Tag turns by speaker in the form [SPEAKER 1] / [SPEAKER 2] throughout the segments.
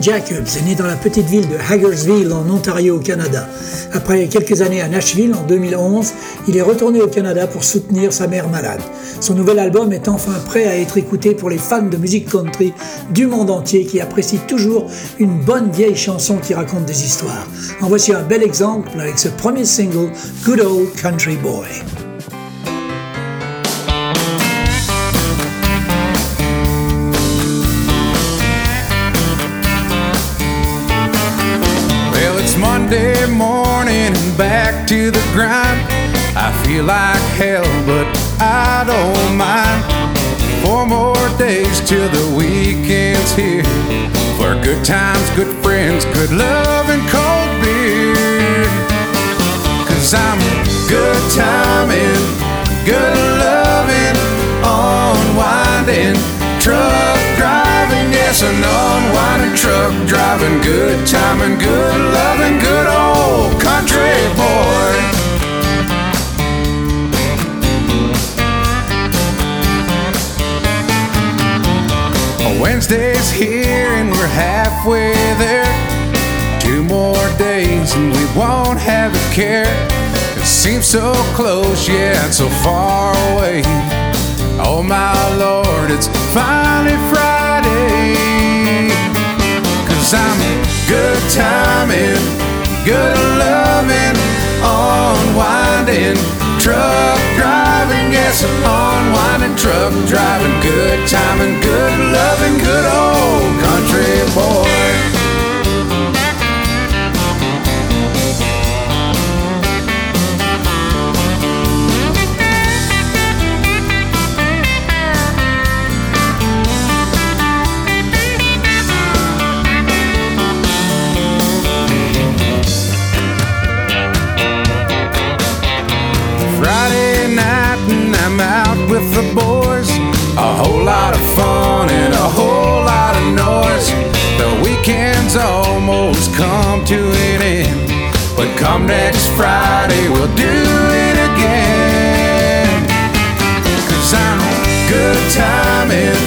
[SPEAKER 1] Jacobs est né dans la petite ville de Hagersville en Ontario au Canada. Après quelques années à Nashville en 2011, il est retourné au Canada pour soutenir sa mère malade. Son nouvel album est enfin prêt à être écouté pour les fans de musique country du monde entier qui apprécient toujours une bonne vieille chanson qui raconte des histoires. En voici un bel exemple avec ce premier single Good Old Country Boy.
[SPEAKER 2] To the grind. I feel like hell, but I don't mind. Four more days till the weekend's here. For good times, good friends, good love, and cold beer. Cause I'm good timing, good loving, unwinding, driving, yes, an unwinding truck driving, good timing, good loving, good old country boy. Wednesday's here and we're halfway there. Two more days and we won't have a care. It seems so close, and so far away. Oh my lord, it's finally Friday. Cause I'm good timing, good loving, unwinding, truck driving, yes, unwinding, truck driving, good timing, good loving, good old country boy. Whole lot of fun and a whole lot of noise. The weekend's almost come to an end. But come next Friday, we'll do it again. Cause I'm good timing,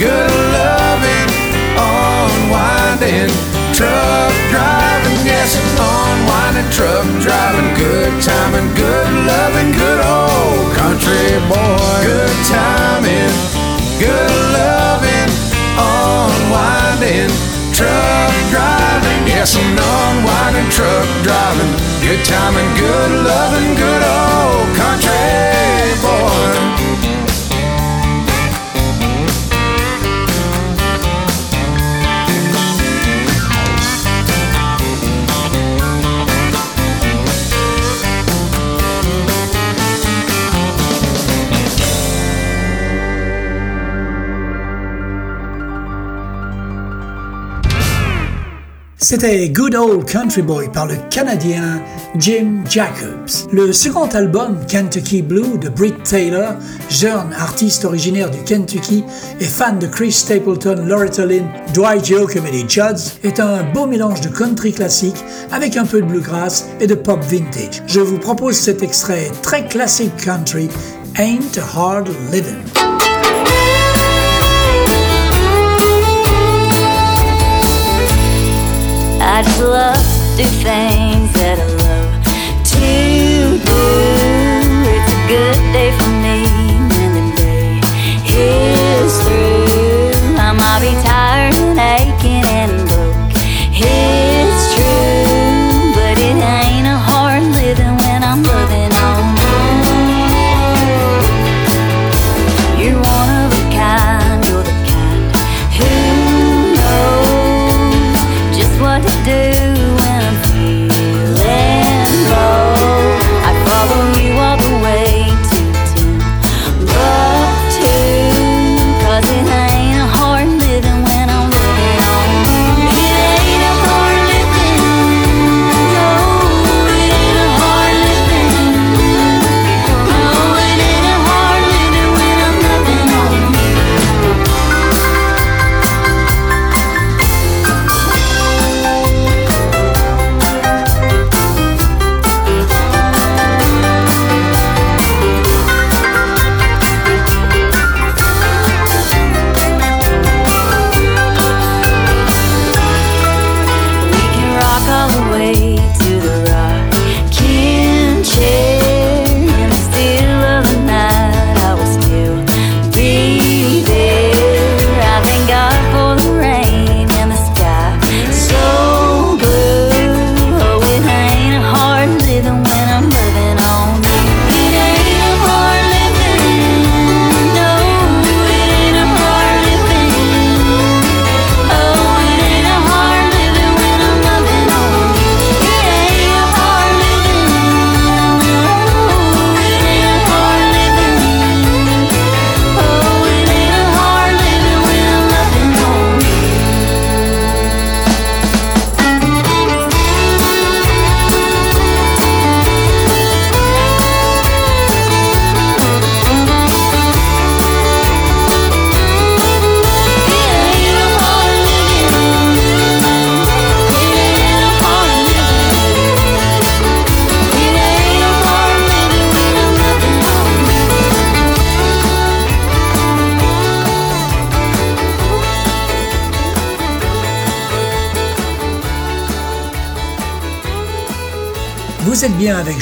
[SPEAKER 2] good loving, unwinding, truck driving, yes, unwinding, truck driving, good timing, good loving, good old country boy. Good timing, good loving, unwinding, truck driving, yes, an unwinding truck driving, good timing, good loving, good old country boy.
[SPEAKER 1] C'était Good Old Country Boy par le Canadien Jim Jacobs. Le second album, Kentucky Blue, de Britt Taylor, jeune artiste originaire du Kentucky et fan de Chris Stapleton, Loretta Lynn, Dwight Yoakam et Judds, est un beau mélange de country classique avec un peu de bluegrass et de pop vintage. Je vous propose cet extrait très classique country, Ain't a Hard Living.
[SPEAKER 3] I just love to do things that I love to do. It's a good day for me when the day is through. I might be tired and aching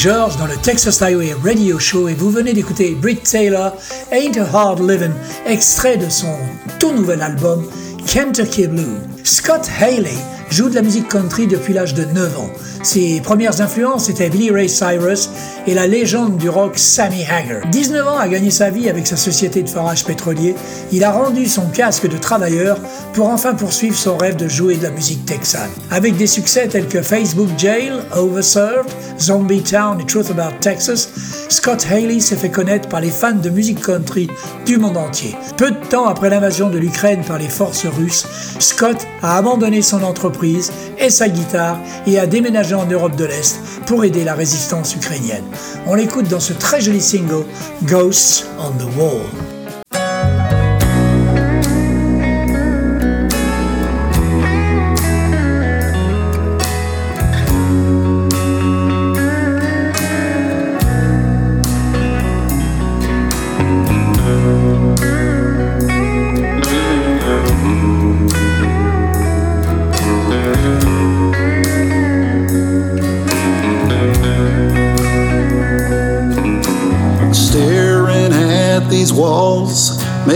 [SPEAKER 1] George dans le Texas Highway Radio Show et vous venez d'écouter Britt Taylor, Ain't a Hard Livin', extrait de son tout nouvel album Kentucky Blue. Scott Haley joue de la musique country depuis l'âge de 9 ans. Ses premières influences étaient Billy Ray Cyrus et la légende du rock Sammy Hagar. 19 ans a gagné sa vie avec sa société de forage pétrolier. Il a rendu son casque de travailleur pour enfin poursuivre son rêve de jouer de la musique texane. Avec des succès tels que Facebook Jail, Overserved, Zombie Town et Truth About Texas, Scott Haley s'est fait connaître par les fans de musique country du monde entier. Peu de temps après l'invasion de l'Ukraine par les forces russes, Scott a abandonné son entreprise et sa guitare et a déménagé en Europe de l'Est pour aider la résistance ukrainienne. On l'écoute dans ce très joli single Ghosts on the Wall.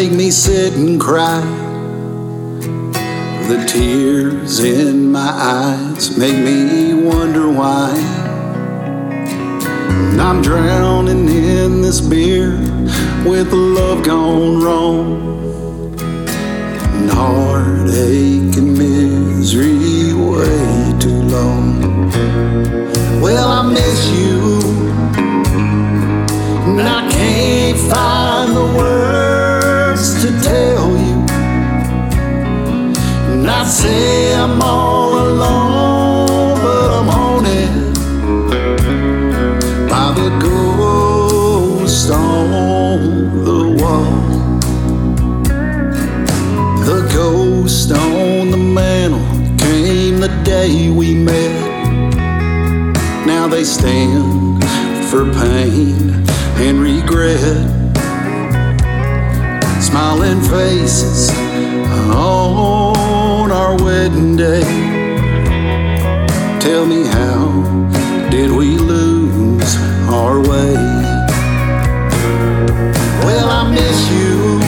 [SPEAKER 4] Make me sit and cry. The tears in my eyes make me wonder why. I'm drowning in this beer with love gone wrong. And heartache and misery way too long. Well, I miss you. And I can't find the words And I say I'm all alone, but I'm haunted by the ghost on the wall. The ghost on the mantle came the day we met. Now they stand for pain and regret. Smiling faces on wedding day. Tell me how did we lose our way? Well, I miss you,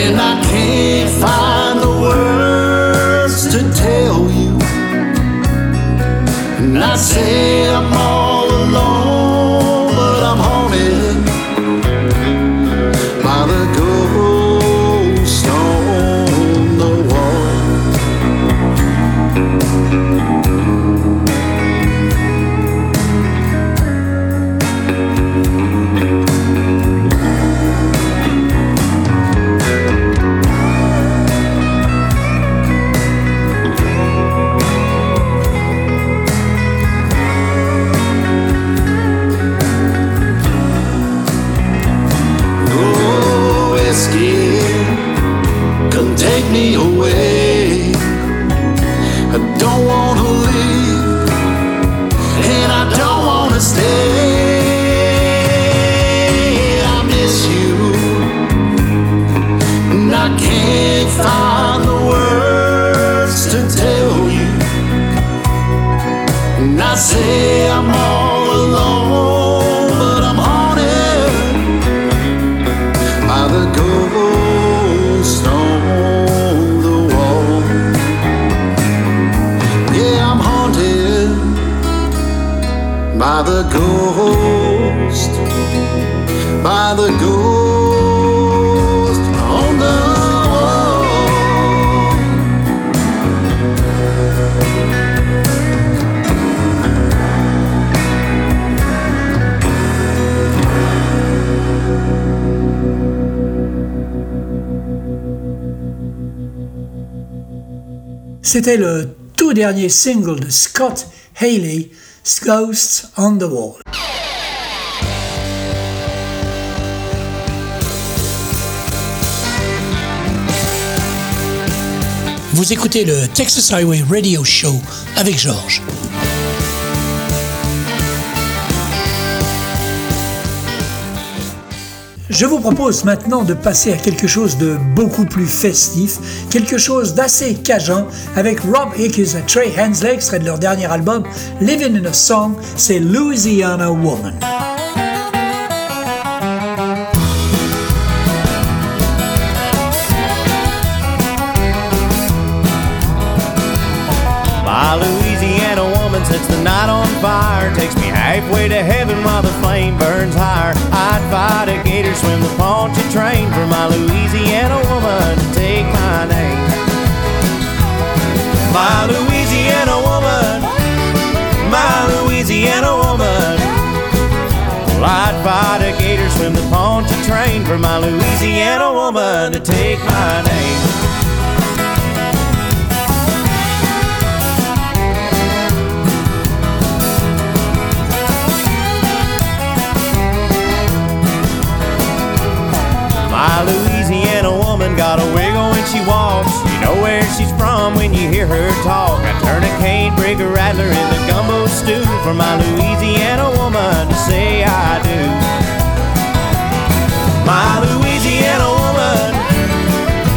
[SPEAKER 4] and I can't find the words to tell you. And I say
[SPEAKER 1] C'était le tout dernier single de Scott Haley, Ghosts on the Wall. Vous écoutez le Texas Highway Radio Show avec Georges. Je vous propose maintenant de passer à quelque chose de beaucoup plus festif, quelque chose d'assez cajun avec Rob Hickes et Trey Hensley, extrait de leur dernier album Living in a Song, c'est Louisiana Woman.
[SPEAKER 5] Sets the night on fire, takes me halfway to heaven while the flame burns higher. I'd fight a gator, swim the Poncha train for my Louisiana woman to take my name. My Louisiana woman, my Louisiana woman. Well, I'd fight a gator, swim the Poncha train for my Louisiana woman to take my name. My Louisiana woman got a wiggle when she walks. You know where she's from when you hear her talk. I turn a cane, break a rattler in the gumbo stew for my Louisiana woman to say I do. My Louisiana woman,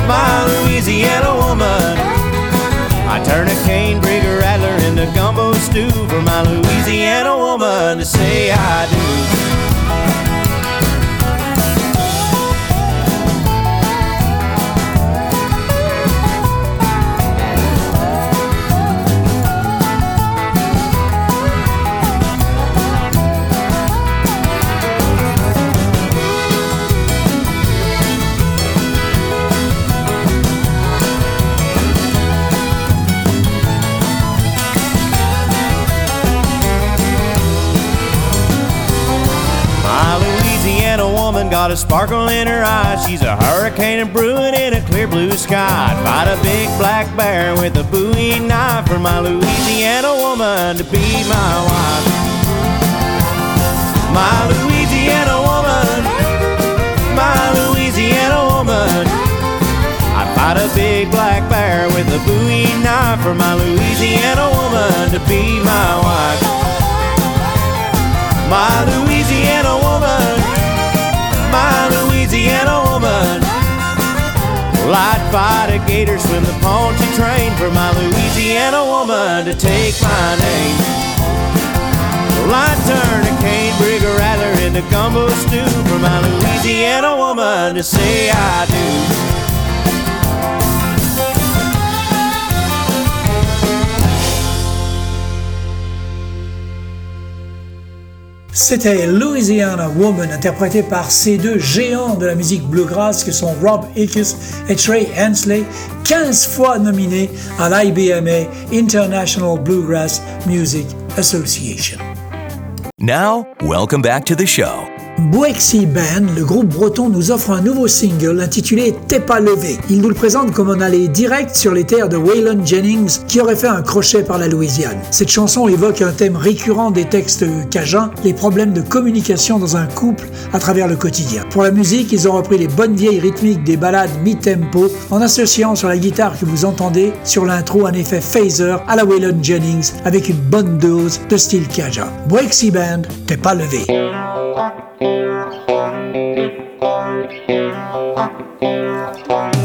[SPEAKER 5] my Louisiana woman. I turn a cane, break a rattler in the gumbo stew for my Louisiana woman to say I do. Got a sparkle in her eyes. She's a hurricane brewing in a clear blue sky. I'd fight a big black bear with a Bowie knife for my Louisiana woman to be my wife. My Louisiana woman, my Louisiana woman. I'd fight a big black bear with a Bowie knife for my Louisiana woman to be my wife. My Louisiana woman, my Louisiana woman. Well, I'd fight a gator, swim the Poncha train for my Louisiana woman to take my name. Well, I'd turn a cane, brig a rattler into gumbo stew for my Louisiana woman to say I do.
[SPEAKER 1] C'était Louisiana Woman, interprétée par ces deux géants de la musique bluegrass que sont Rob Hickes et Trey Hensley, 15 fois nominés à l'IBMA International Bluegrass Music Association.
[SPEAKER 6] Now, welcome back to the show.
[SPEAKER 1] Boexy Band, le groupe breton nous offre un nouveau single intitulé T'es pas levé. Il nous le présente comme un aller direct sur les terres de Waylon Jennings qui aurait fait un crochet par la Louisiane. Cette chanson évoque un thème récurrent des textes cajuns, les problèmes de communication dans un couple à travers le quotidien. Pour la musique, ils ont repris les bonnes vieilles rythmiques des ballades mi-tempo en associant sur la guitare que vous entendez sur l'intro un effet phaser à la Waylon Jennings avec une bonne dose de style cajun. Boexy Band, T'es pas levé.
[SPEAKER 7] Je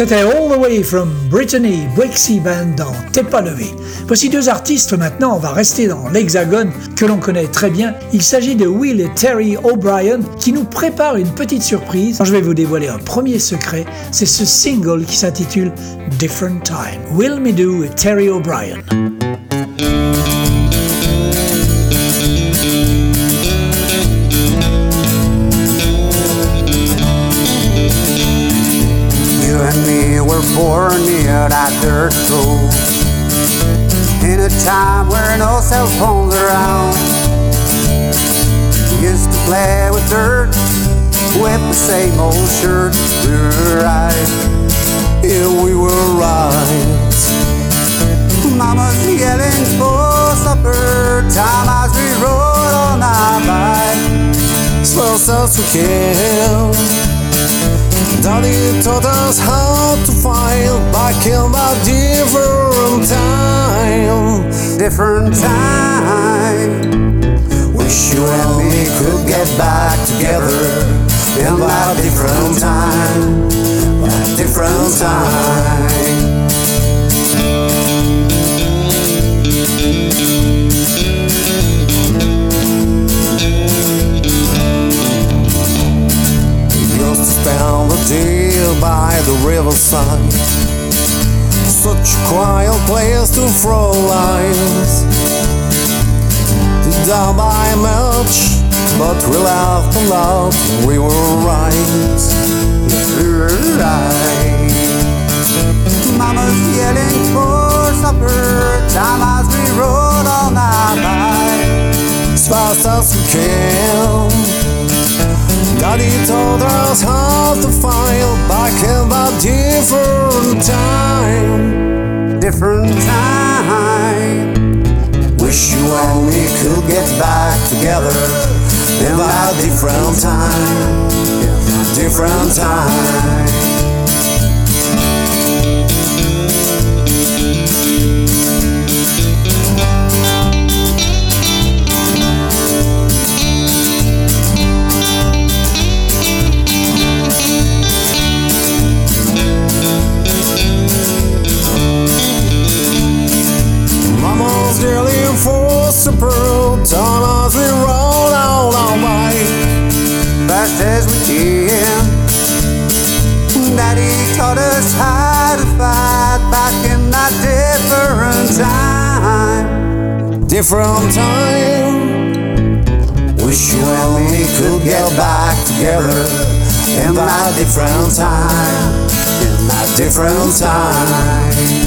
[SPEAKER 1] C'était All the Way from Brittany, Brixie Band dans T'es pas levé. Voici deux artistes maintenant, on va rester dans l'hexagone que l'on connaît très bien. Il s'agit de Will et Terry O'Brien qui nous préparent une petite surprise. Je vais vous dévoiler un premier secret, c'est ce single qui s'intitule Different Time. Will Meadow et Terry O'Brien.
[SPEAKER 8] Were born near that dirt road. In a time where no cell phones around. We used to play with dirt With the same old shirt. We were right. Yeah, we were right. Mama's yelling for supper Time as we rode on our bike.
[SPEAKER 9] Slow as we Daddy taught us how to fight back in a different time.
[SPEAKER 8] different time. Wish you and me could get back together in that different time, that different time.
[SPEAKER 9] We spend the day by the riverside. Such a quiet place to throw lines. Did not buy much, but we laughed a lot. We were right.
[SPEAKER 8] Right. Mama's yelling for supper time as we rode on our bike.
[SPEAKER 9] as fast as we can. Daddy told us how to file back in a different time.
[SPEAKER 8] Different time. Wish you and me could get back together in that different time, different time.
[SPEAKER 9] Time as we roll out our bike.
[SPEAKER 8] fast as we can. Daddy taught us how to fight back in that different time.
[SPEAKER 9] Different time.
[SPEAKER 8] Wish you and me could get back together in that different time, in that different time.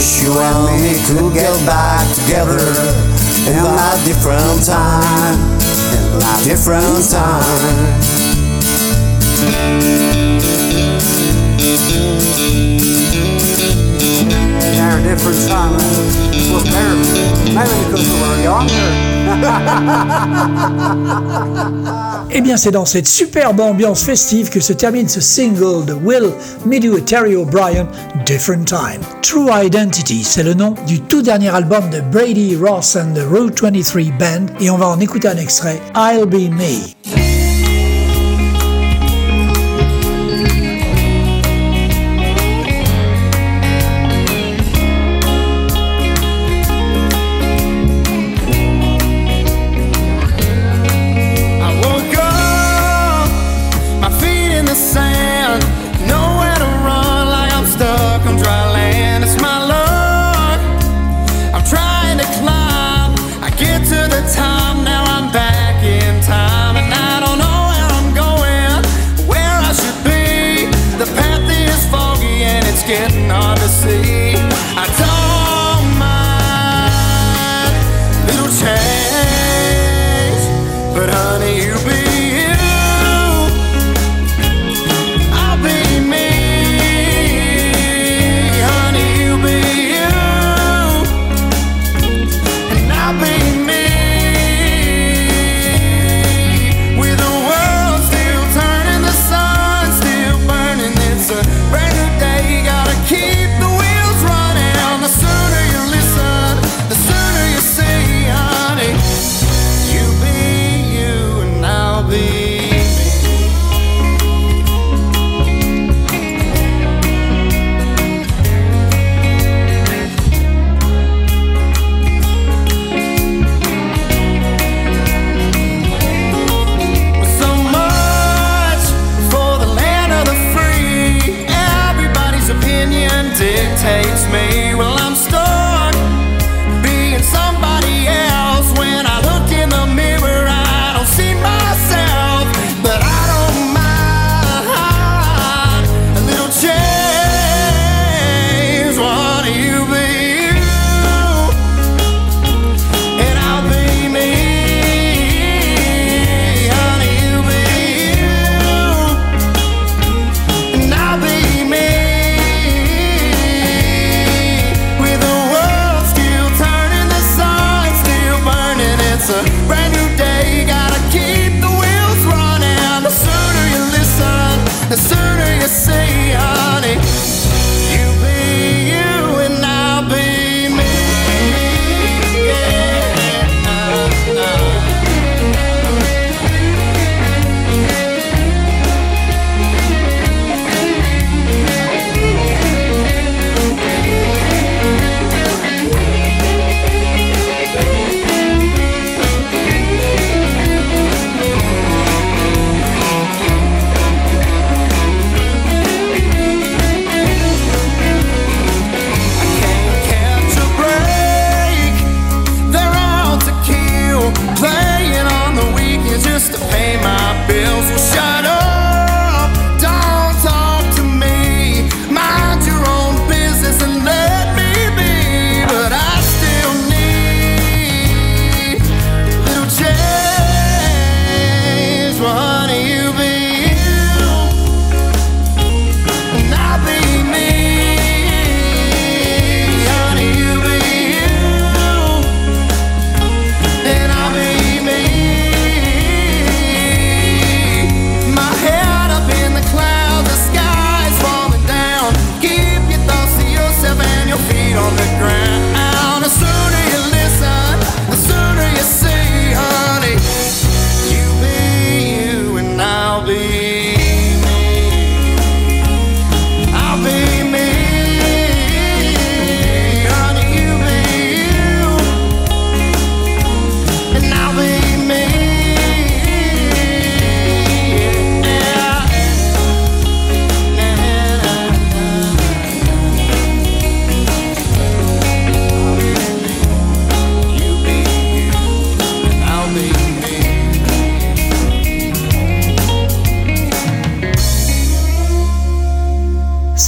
[SPEAKER 8] Wish you and me could get back together in that different time, in that different time.
[SPEAKER 1] Eh bien, c'est dans cette superbe ambiance festive que se termine ce single de Will Meadow et Terry O'Brien, Different Time. True Identity, c'est le nom du tout dernier album de Brady Ross and the Route 23 Band, et on va en écouter un extrait, I'll Be Me.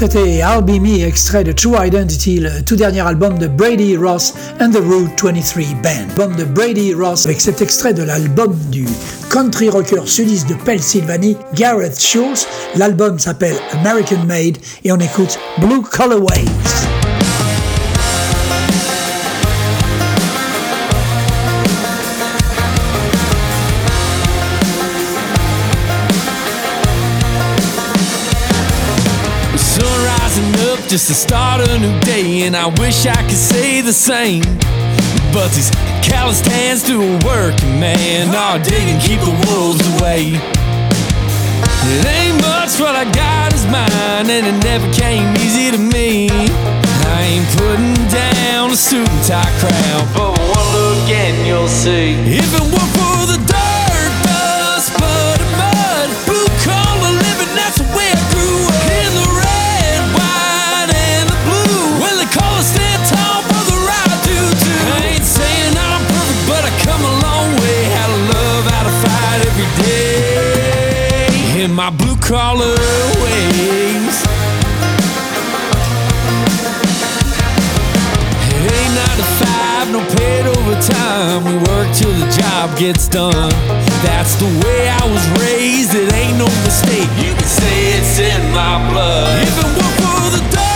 [SPEAKER 1] C'était I'll Me, extrait de True Identity, le tout dernier album de Brady Ross and the Route 23 Band. Album de Brady Ross avec cet extrait de l'album du country rocker sudiste de Pennsylvanie, Gareth Schultz. L'album s'appelle American Made et on écoute Blue Colorways.
[SPEAKER 10] Just the start of a new day, and I wish I could say the same. But these callous hands to a working man oh, are digging, keep the wolves away. It ain't much what I got is mine, and it never came easy to me. I ain't putting down a suit and tie crowd, but one look and you'll see. If it weren't for the Ways. It ain't nine to five, no paid overtime. We work till the job gets done. That's the way I was raised. It ain't no mistake. You can say it's in my blood. It weren't for the dirt,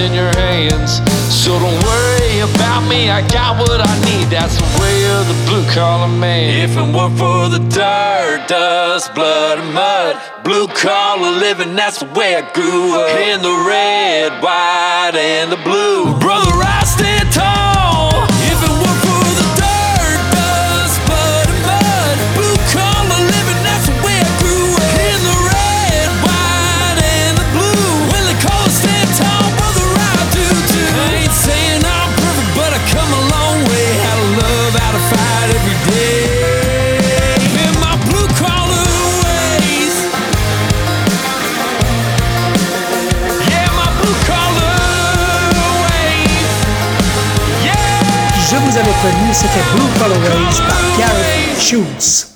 [SPEAKER 10] in your hands. So don't worry about me, I got what I need. That's the way of the blue collar man. If it weren't for the dirt, dust, blood, and mud, blue collar living, that's the way I grew up. In the red, white, and the blue. Brother, I
[SPEAKER 1] Prévenu, c'était Blue Colorways par Gareth Schultz.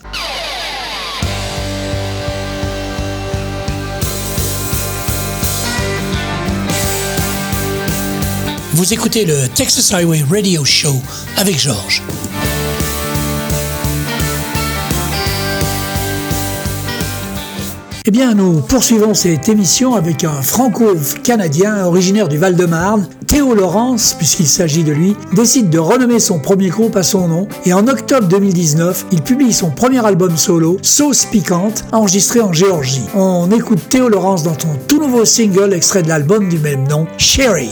[SPEAKER 1] Vous écoutez le Texas Highway Radio Show avec Georges. Bien, nous poursuivons cette émission avec un franco-canadien originaire du Val-de-Marne. Théo Laurence, puisqu'il s'agit de lui, décide de renommer son premier groupe à son nom et en octobre 2019, il publie son premier album solo, Sauce Piquante, enregistré en Géorgie. On écoute Théo Laurence dans son tout nouveau single extrait de l'album du même nom, Sherry.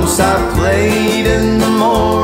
[SPEAKER 11] Once I played in the morning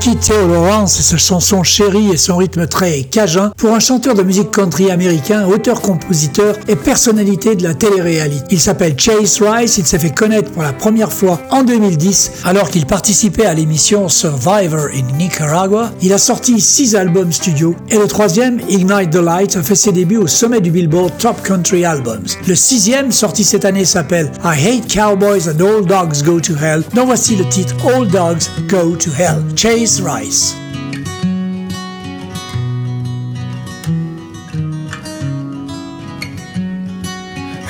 [SPEAKER 1] Theo Lawrence et sa chanson Chérie et son rythme très cajun pour un chanteur de musique country américain, auteur-compositeur et personnalité de la télé-réalité. Il s'appelle Chase Rice, il s'est fait connaître pour la première fois en 2010 alors qu'il participait à l'émission Survivor in Nicaragua. Il a sorti six albums studio et le troisième, Ignite the Light, a fait ses débuts au sommet du Billboard Top Country Albums. Le sixième, sorti cette année, s'appelle I Hate Cowboys and All Dogs Go to Hell, dont voici le titre All Dogs Go to Hell. Chase Rice.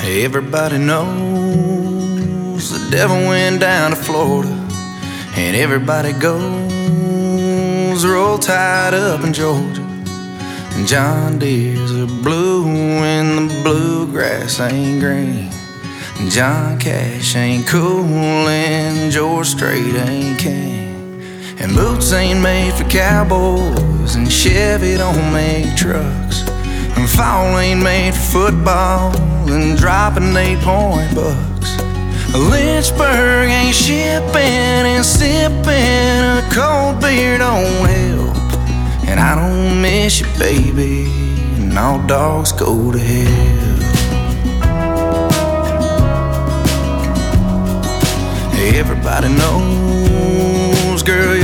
[SPEAKER 12] Everybody knows the devil went down to Florida, and everybody goes roll tied up in Georgia. And John Deere's are blue, and the bluegrass ain't green. John Cash ain't cool, and George Strait ain't king. And boots ain't made for cowboys, and Chevy don't make trucks. And fall ain't made for football, and dropping eight point bucks. Lynchburg ain't shipping and sipping a cold beer don't help. And I don't miss you, baby, and all dogs go to hell. Everybody knows, girl,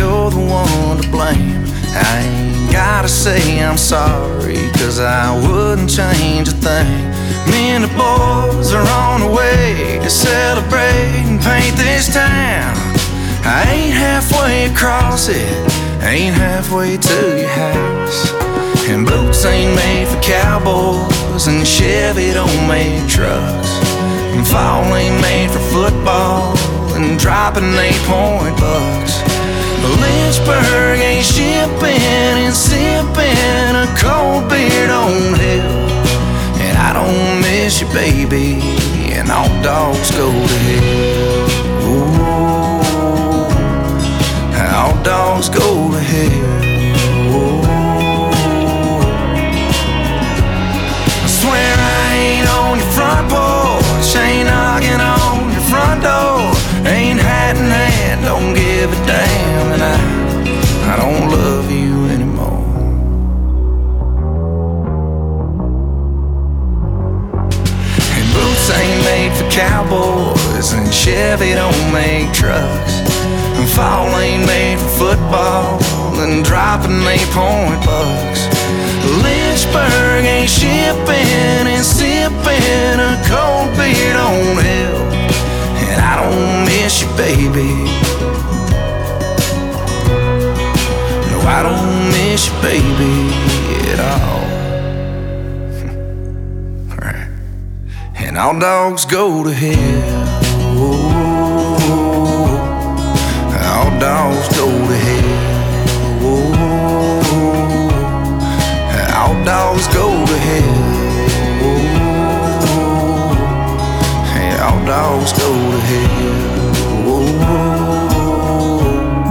[SPEAKER 12] one to blame. I ain't gotta say I'm sorry, cause I wouldn't change a thing. Me and the boys are on the way to celebrate and paint this town. I ain't halfway across it, ain't halfway to your house. And boots ain't made for cowboys, and Chevy don't make trucks. And fall ain't made for football, and dropping eight point bucks. Lynchburg ain't shipping and sipping a cold beer don't help. And I don't miss you, baby, and all dogs go to hell. Ooh, all dogs go cowboys, and Chevy don't make trucks. And fall ain't made for football, and dropping eight point bucks. Lynchburg ain't shipping and sipping a cold beer don't help. And I don't miss you, baby. No, I don't miss you, baby, at all. And all dogs go to hell. Ooh, all dogs go to hell. Ooh, all dogs go to hell. Yeah, all dogs go to hell.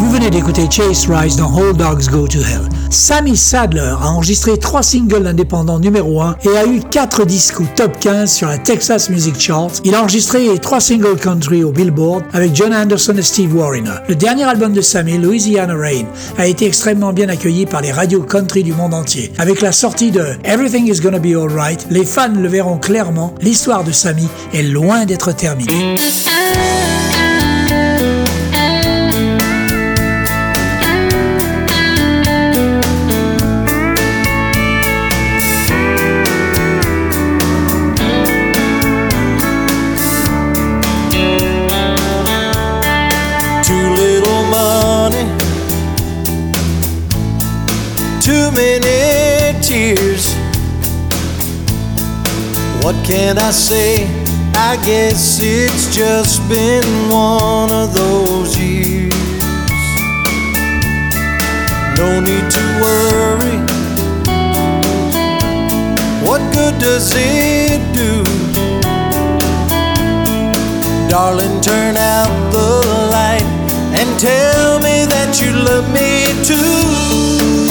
[SPEAKER 1] Vous venez d'écouter Chase Rice dans All Dogs Go to Hell. Sammy Sadler a enregistré trois singles indépendants numéro 1 et a eu 4 disques top 15 sur la Texas Music Chart. Il a enregistré trois singles country au Billboard avec John Anderson et Steve Wariner. Le dernier album de Sammy, Louisiana Rain, a été extrêmement bien accueilli par les radios country du monde entier. Avec la sortie de Everything is Gonna Be Alright, les fans le verront clairement, l'histoire de Sammy est loin d'être terminée.
[SPEAKER 13] Can I say? I guess it's just been one of those years. No need to worry. What good does it do? Darling, turn out the light and tell me that you love me too.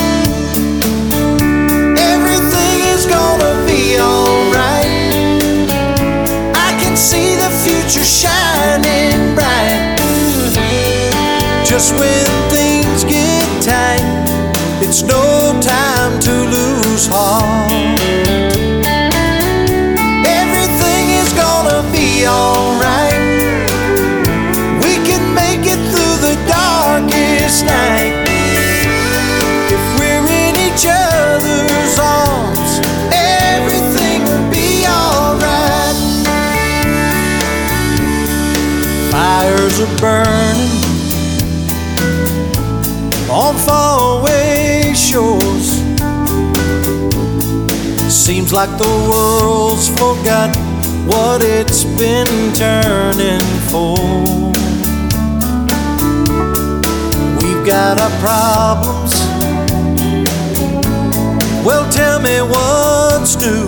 [SPEAKER 13] Future shining bright. Just when things get tight, it's no time to lose heart. Are burning on faraway shores. Seems like the world's forgot what it's been turning for. We've got our problems. Well, tell me what's new.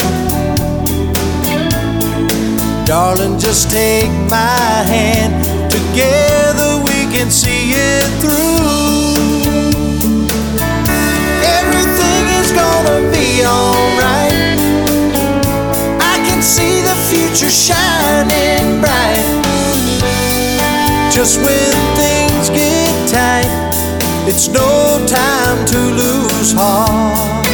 [SPEAKER 13] Darling, just take my hand. Together we can see it through. Everything is gonna be alright. I can see the future shining bright. Just when things get tight, it's no time to lose heart.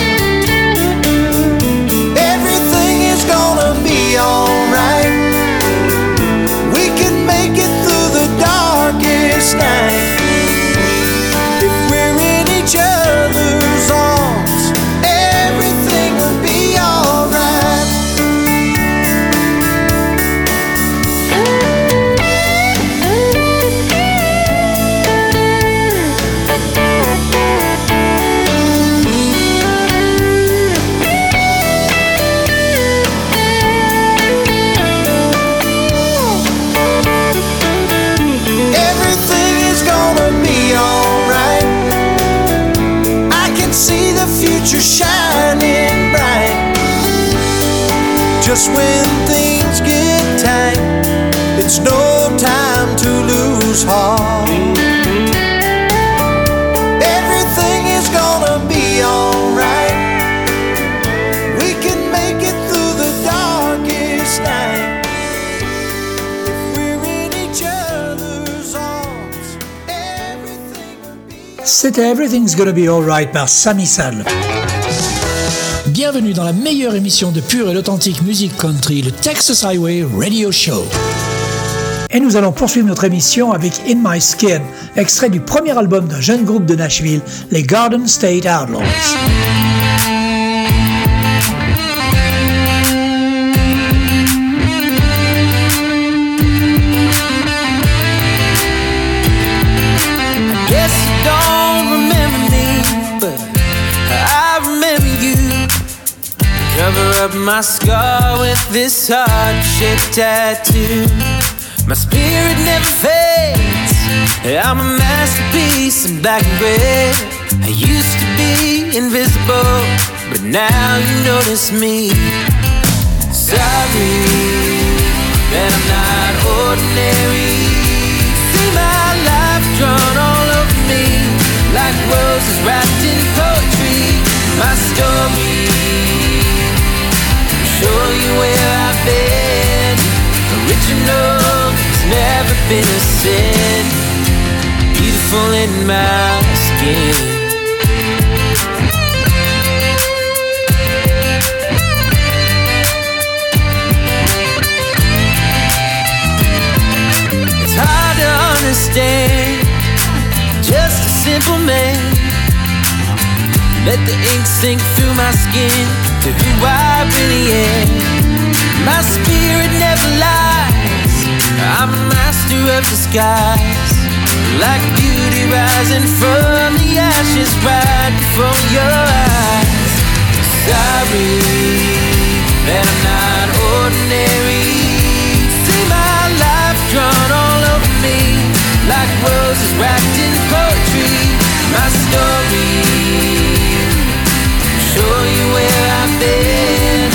[SPEAKER 13] Future shining bright. Just when things get tight, it's no time to lose heart. Everything is gonna be alright. We can make it through the darkest night. If we're in each other's arms, everything will be
[SPEAKER 1] C'était Everything's Gonna Be Alright par Sammy Sadler. Bienvenue dans la meilleure émission de pure et authentique musique country, le Texas Highway Radio Show. Et nous allons poursuivre notre émission avec In My Skin, extrait du premier album d'un jeune groupe de Nashville, les Garden State Outlaws.
[SPEAKER 14] Up my scar with this heart-shaped tattoo. My spirit never fades. I'm a masterpiece in black and red. I used to be invisible, but now you notice me. Sorry that I'm not ordinary. See my life drawn all over me like roses wrapped in poetry. My story. Show you where I've been. Original has never been a sin. Beautiful in my skin. It's hard to understand. Just a simple man. Let the ink sink through my skin to who I really am. My spirit never lies. I'm a master of disguise. Like beauty rising from the ashes right before your eyes. Sorry that I'm not ordinary. See my life drawn all over me like roses wrapped in poetry. My story. Show you where Been.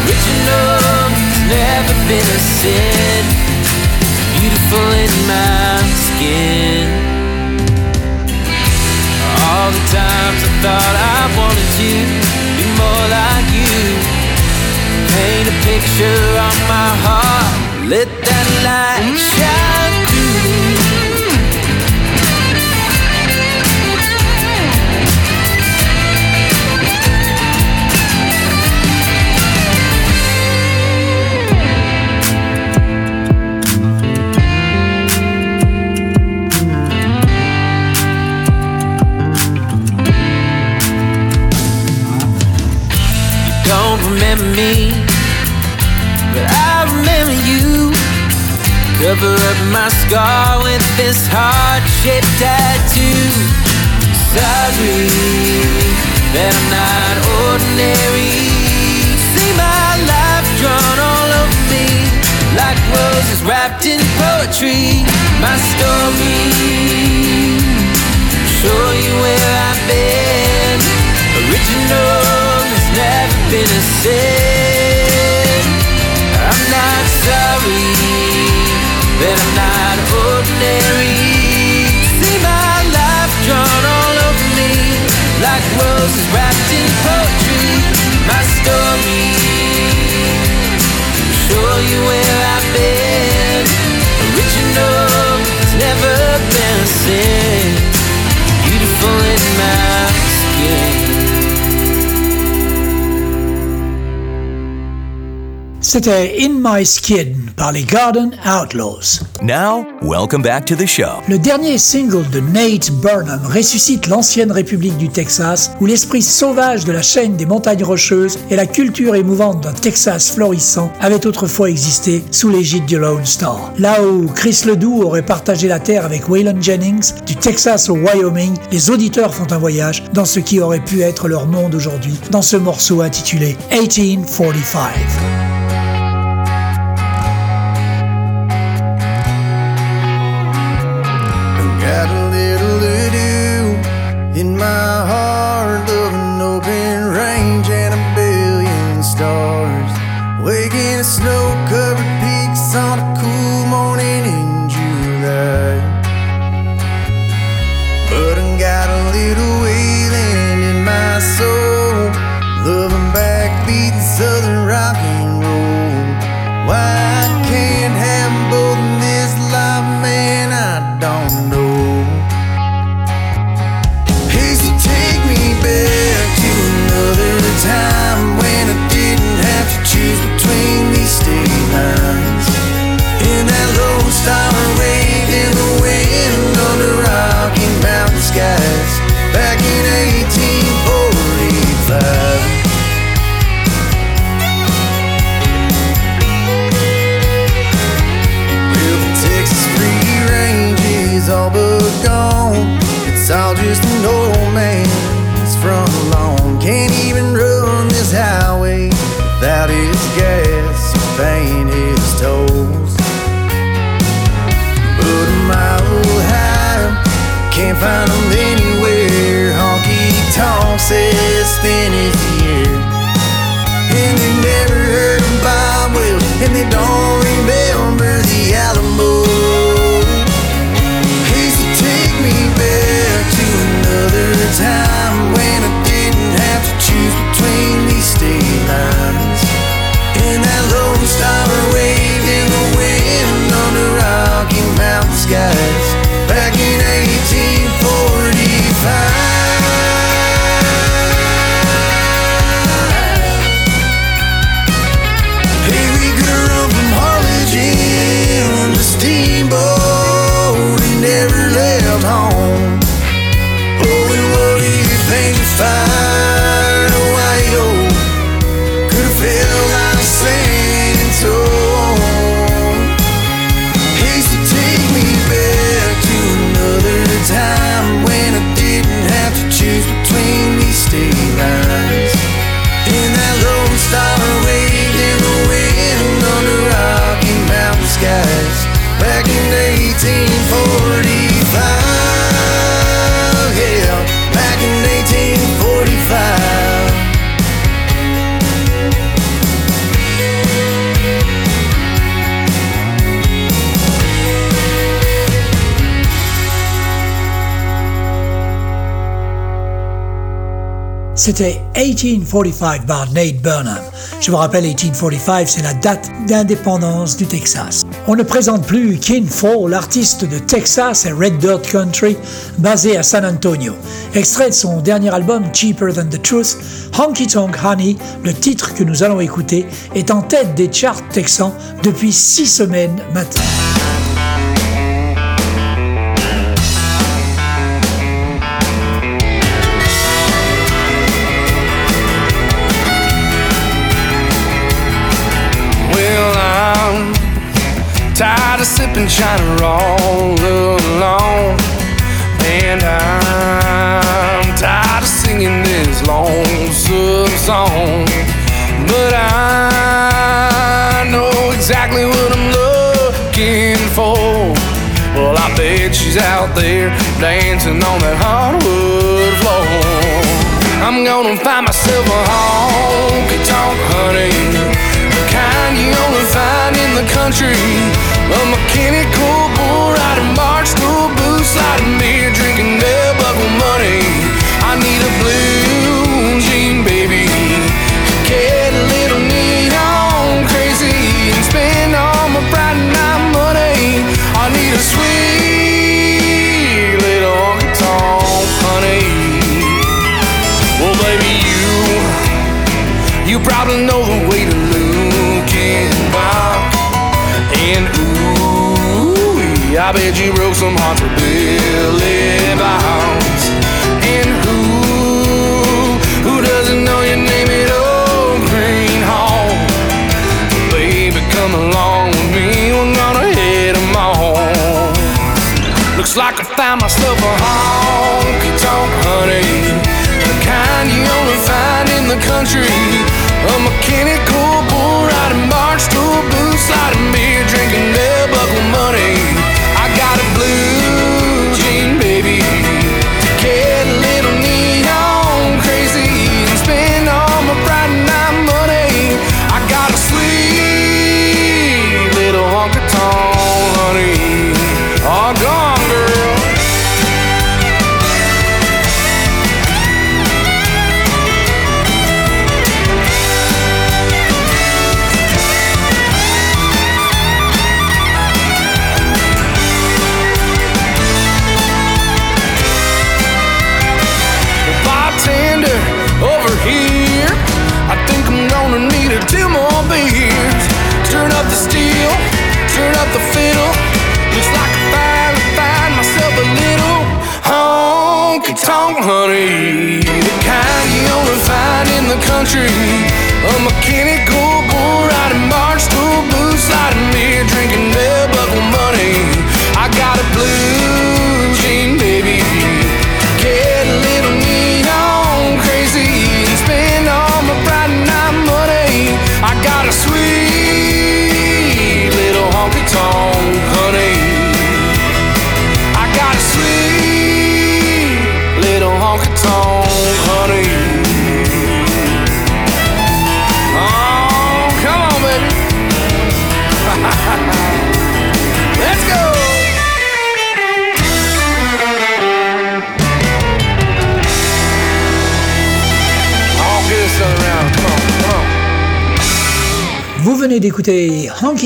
[SPEAKER 14] Original never been a sin. Beautiful in my skin. All the times I thought I wanted to be more like you. Paint a picture on my heart. Let Cover up my scar with this heart-shaped tattoo. Sorry that I'm not ordinary. See my life drawn all over me like roses wrapped in poetry. My story. Show you where I've been. Original has never been a sin. I'm not sorry that I'm not ordinary. See my life drawn all over me like roses wrapped in poetry. My story. Show you where I've been. Original has never been sin. Beautiful in my skin.
[SPEAKER 4] C'était In My Skin par les Garden Outlaws.
[SPEAKER 6] Now, welcome back to the show.
[SPEAKER 4] Le dernier single de Nate Burnham ressuscite l'ancienne République du Texas où l'esprit sauvage de la chaîne des montagnes rocheuses et la culture émouvante d'un Texas florissant avaient autrefois existé sous l'égide du Lone Star. Là où Chris Ledoux aurait partagé la terre avec Waylon Jennings, du Texas au Wyoming, les auditeurs font un voyage dans ce qui aurait pu être leur monde aujourd'hui dans ce morceau intitulé 1845.
[SPEAKER 15] Don't
[SPEAKER 1] C'était 1845 par Nate Burnham. Je vous rappelle, 1845, c'est la date d'indépendance du Texas. On ne présente plus Kin Fall, l'artiste de Texas et Red Dirt Country, basé à San Antonio. Extrait de son dernier album, Cheaper Than the Truth, Honky Tonk Honey, le titre que nous allons écouter, est en tête des charts texans depuis six semaines maintenant.
[SPEAKER 2] Tired of sipping Shiner all alone. And I'm tired of singing this lonesome song. But I know exactly what I'm looking for. Well, I bet she's out there dancing on that hardwood floor. I'm gonna find myself a honky tonk honey. The kind you only find in the country. A mechanical bull riding barge stool boots, sliding beer, drinking bell buckle money. I need a blue jean baby. Get a little neon crazy and spend all my Friday night money. I need a sweet little tonk honey. Well, baby, you you probably know the way to I bet you broke some hearts for Billy Bounce. And who who doesn't know your name at Old Gruene Hall? Baby, come along with me, we're gonna hit 'em all. Looks like I found myself a honky tonk honey. The kind you only find in the country. A mechanical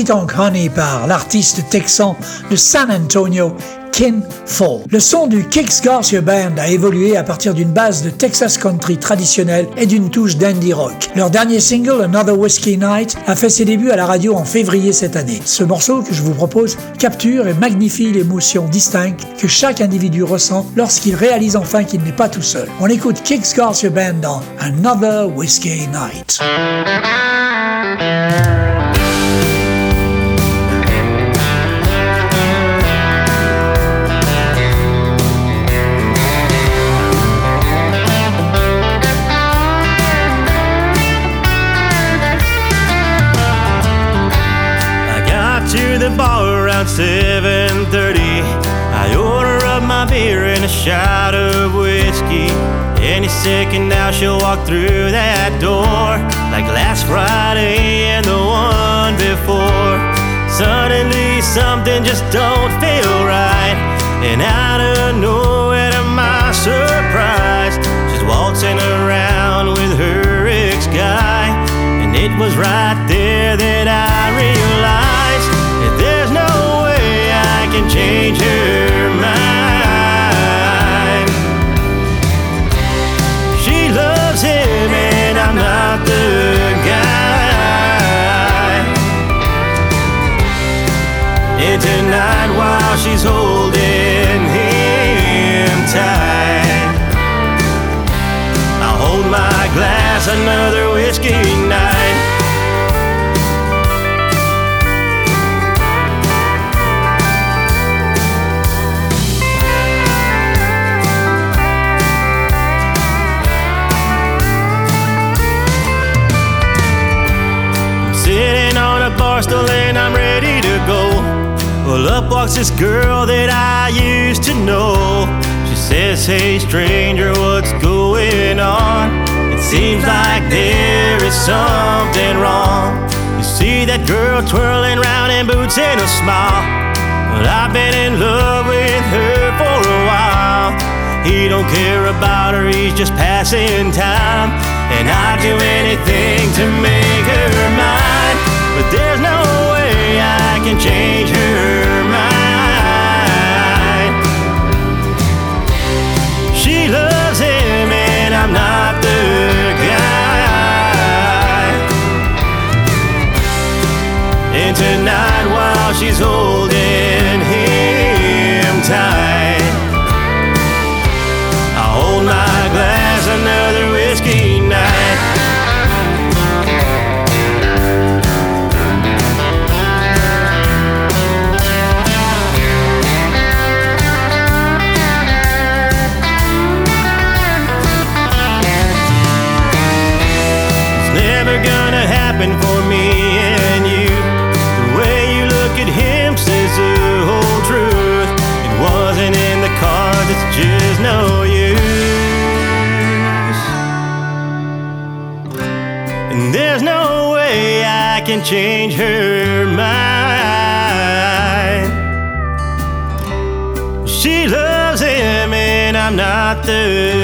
[SPEAKER 2] Honky Tonk Honey
[SPEAKER 1] par l'artiste texan de San Antonio, Kin Fall. Le son du Kicks Garcia Band a évolué à partir d'une base de Texas country traditionnelle et d'une touche d'indie rock. Leur dernier single, Another Whiskey Night, a fait ses débuts à la radio en février cette année. Ce morceau que je vous propose capture et magnifie l'émotion distincte que chaque individu ressent lorsqu'il réalise enfin qu'il n'est pas tout seul. On écoute Kicks Garcia Band dans Another Whiskey Night.
[SPEAKER 5] Around 7:30, I order up my beer and a shot of whiskey. Any second now she'll walk through that door like last Friday and the one before. Suddenly something just don't feel right, and out of nowhere to my surprise, she's waltzing around with her ex-guy, and it was right there that I realized can change her mind. She loves him and I'm not the guy. And tonight while she's holding him tight, I'll hold my glass another whiskey up walks this girl that I used to know. She says, Hey, stranger, what's going on? It seems like there is something wrong. You see that girl twirling round in boots and a smile. But I've been in love with her for a while. He don't care about her, he's just passing time. And I'd do anything to make her mine. But there's no way I can change her mind. She loves him and I'm not the guy. And tonight while she's holding him tight, change her mind. She loves him and I'm not the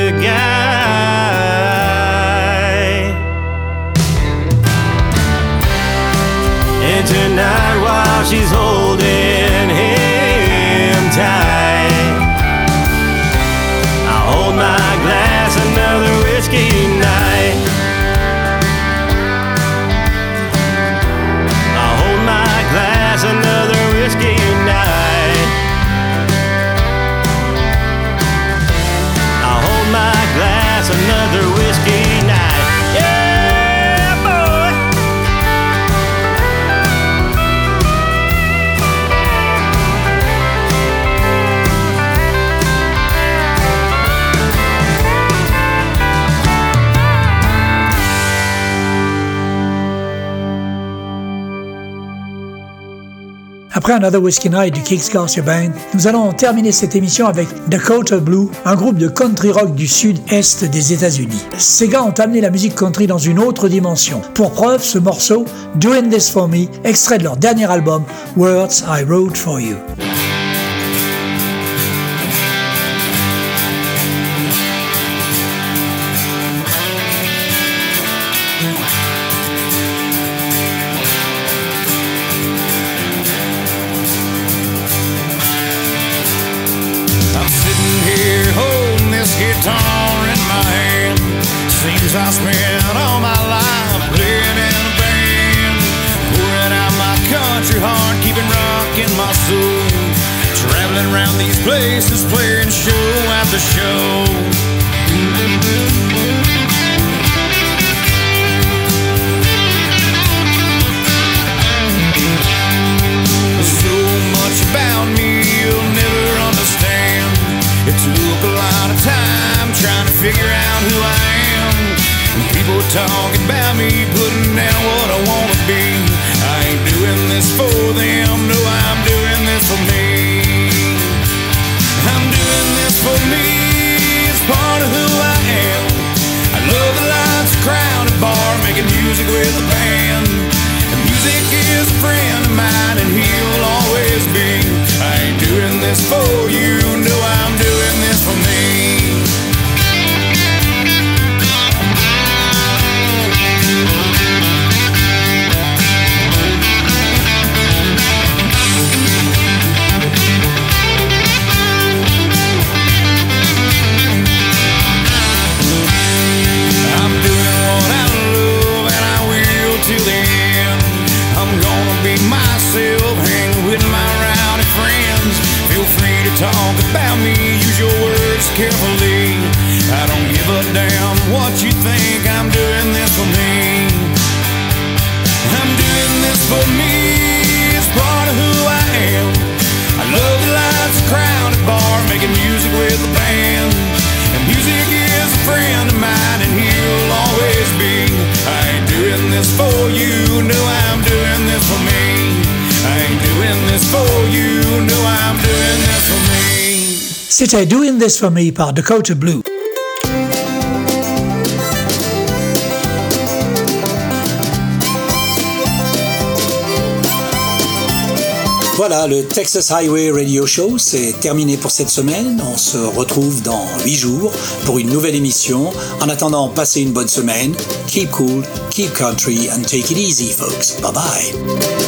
[SPEAKER 1] Après Another Whiskey Night du Kicks Garcia Band, nous allons terminer cette émission avec Dakota Blue, un groupe de country rock du sud-est des États-Unis. Ces gars ont amené la musique country dans une autre dimension. Pour preuve, ce morceau, Doing This For Me, extrait de leur dernier album, Words I Wrote For You.
[SPEAKER 2] Music with a band. And music is a friend of mine, and he'll always be. I ain't doing this for you,
[SPEAKER 1] Doing This For Me par Dakota Blue. Voilà, le Texas Highway Radio Show, c'est terminé pour cette semaine. On se retrouve dans 8 jours pour une nouvelle émission. En attendant, passez une bonne semaine. Keep cool, keep country, and take it easy, folks. Bye bye.